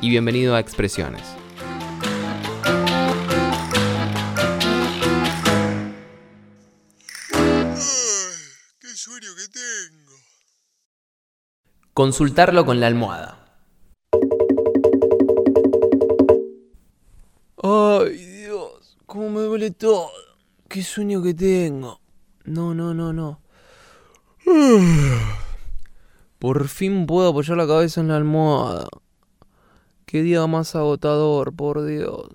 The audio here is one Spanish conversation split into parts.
y bienvenido a Expresiones. ¡Qué sueño que tengo! Consultarlo con la almohada. Ay, Dios, cómo me duele todo. Qué sueño que tengo. No, no, no, no. Por fin puedo apoyar la cabeza en la almohada. Qué día más agotador, por Dios.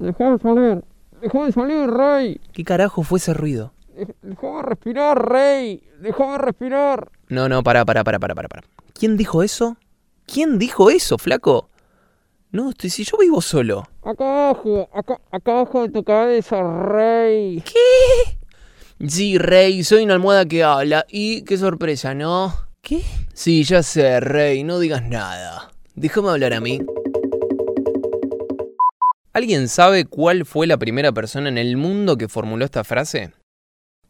Déjame salir. Déjame salir, rey. ¿Qué carajo fue ese ruido? Déjame respirar, rey. Déjame respirar. No, no, para, para, para, para, para, para. ¿Quién dijo eso? ¿Quién dijo eso, flaco? No, estoy- si yo vivo solo. Acá abajo, acá, acá abajo de tu cabeza, rey. Sí, Rey, soy una almohada que habla. Y qué sorpresa, ¿no? ¿Qué? Sí, ya sé, Rey, no digas nada. Déjame hablar a mí. ¿Alguien sabe cuál fue la primera persona en el mundo que formuló esta frase?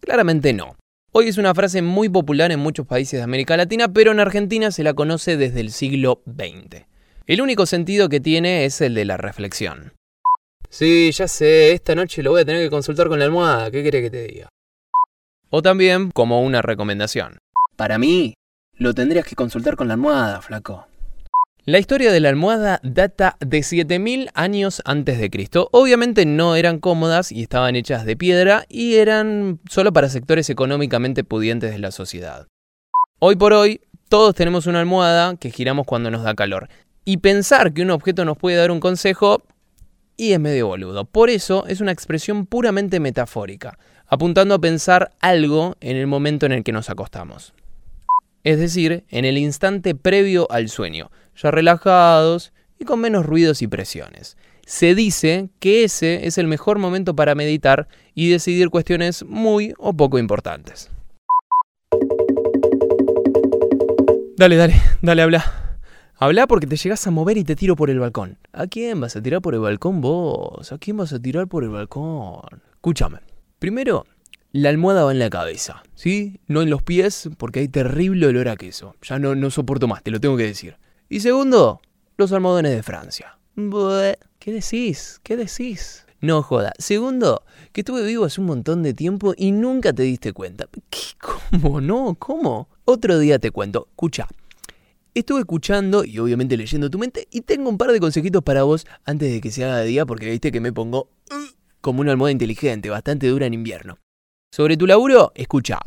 Claramente no. Hoy es una frase muy popular en muchos países de América Latina, pero en Argentina se la conoce desde el siglo XX. El único sentido que tiene es el de la reflexión. Sí, ya sé, esta noche lo voy a tener que consultar con la almohada, ¿qué quiere que te diga? O también como una recomendación. Para mí, lo tendrías que consultar con la almohada, flaco. La historia de la almohada data de 7000 años antes de Cristo. Obviamente no eran cómodas y estaban hechas de piedra y eran solo para sectores económicamente pudientes de la sociedad. Hoy por hoy, todos tenemos una almohada que giramos cuando nos da calor. Y pensar que un objeto nos puede dar un consejo y es medio boludo. Por eso es una expresión puramente metafórica, apuntando a pensar algo en el momento en el que nos acostamos. Es decir, en el instante previo al sueño, ya relajados y con menos ruidos y presiones. Se dice que ese es el mejor momento para meditar y decidir cuestiones muy o poco importantes. Dale, dale, dale, habla. Habla porque te llegas a mover y te tiro por el balcón. ¿A quién vas a tirar por el balcón vos? ¿A quién vas a tirar por el balcón? Escúchame. Primero, la almohada va en la cabeza, ¿sí? No en los pies porque hay terrible olor a queso. Ya no, no soporto más, te lo tengo que decir. Y segundo, los almohadones de Francia. ¿Qué decís? ¿Qué decís? No joda. Segundo, que estuve vivo hace un montón de tiempo y nunca te diste cuenta. ¿Qué? ¿Cómo? ¿No? ¿Cómo? Otro día te cuento. Escucha. Estuve escuchando y obviamente leyendo tu mente y tengo un par de consejitos para vos antes de que se haga de día porque viste que me pongo uh, como una almohada inteligente, bastante dura en invierno. Sobre tu laburo, escucha,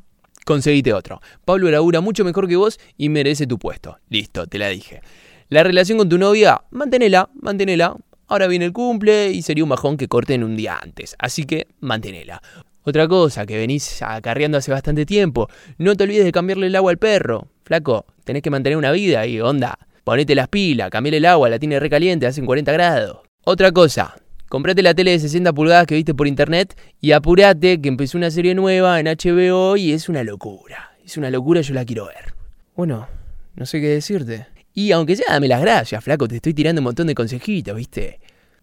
conseguite otro. Pablo labura mucho mejor que vos y merece tu puesto. Listo, te la dije. La relación con tu novia, mantenela, mantenela. Ahora viene el cumple y sería un bajón que corten un día antes, así que mantenela. Otra cosa que venís acarreando hace bastante tiempo, no te olvides de cambiarle el agua al perro. Flaco, tenés que mantener una vida y onda. Ponete las pilas, cambiale el agua, la tiene recaliente, hacen 40 grados. Otra cosa, comprate la tele de 60 pulgadas que viste por internet y apurate que empezó una serie nueva en HBO y es una locura. Es una locura, yo la quiero ver. Bueno, no sé qué decirte. Y aunque sea, dame las gracias, flaco, te estoy tirando un montón de consejitos, ¿viste?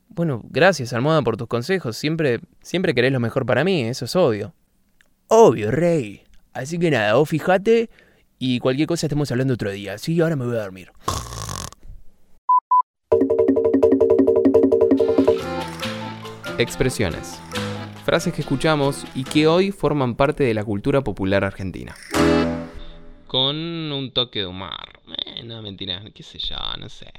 Bueno, gracias, Almohada, por tus consejos. Siempre, siempre querés lo mejor para mí, eso es obvio. Obvio, rey. Así que nada, vos fijate y cualquier cosa estemos hablando otro día. Sí, ahora me voy a dormir. Expresiones. Frases que escuchamos y que hoy forman parte de la cultura popular argentina. Con un toque de humor. Eh, no, mentira, qué sé yo, no sé.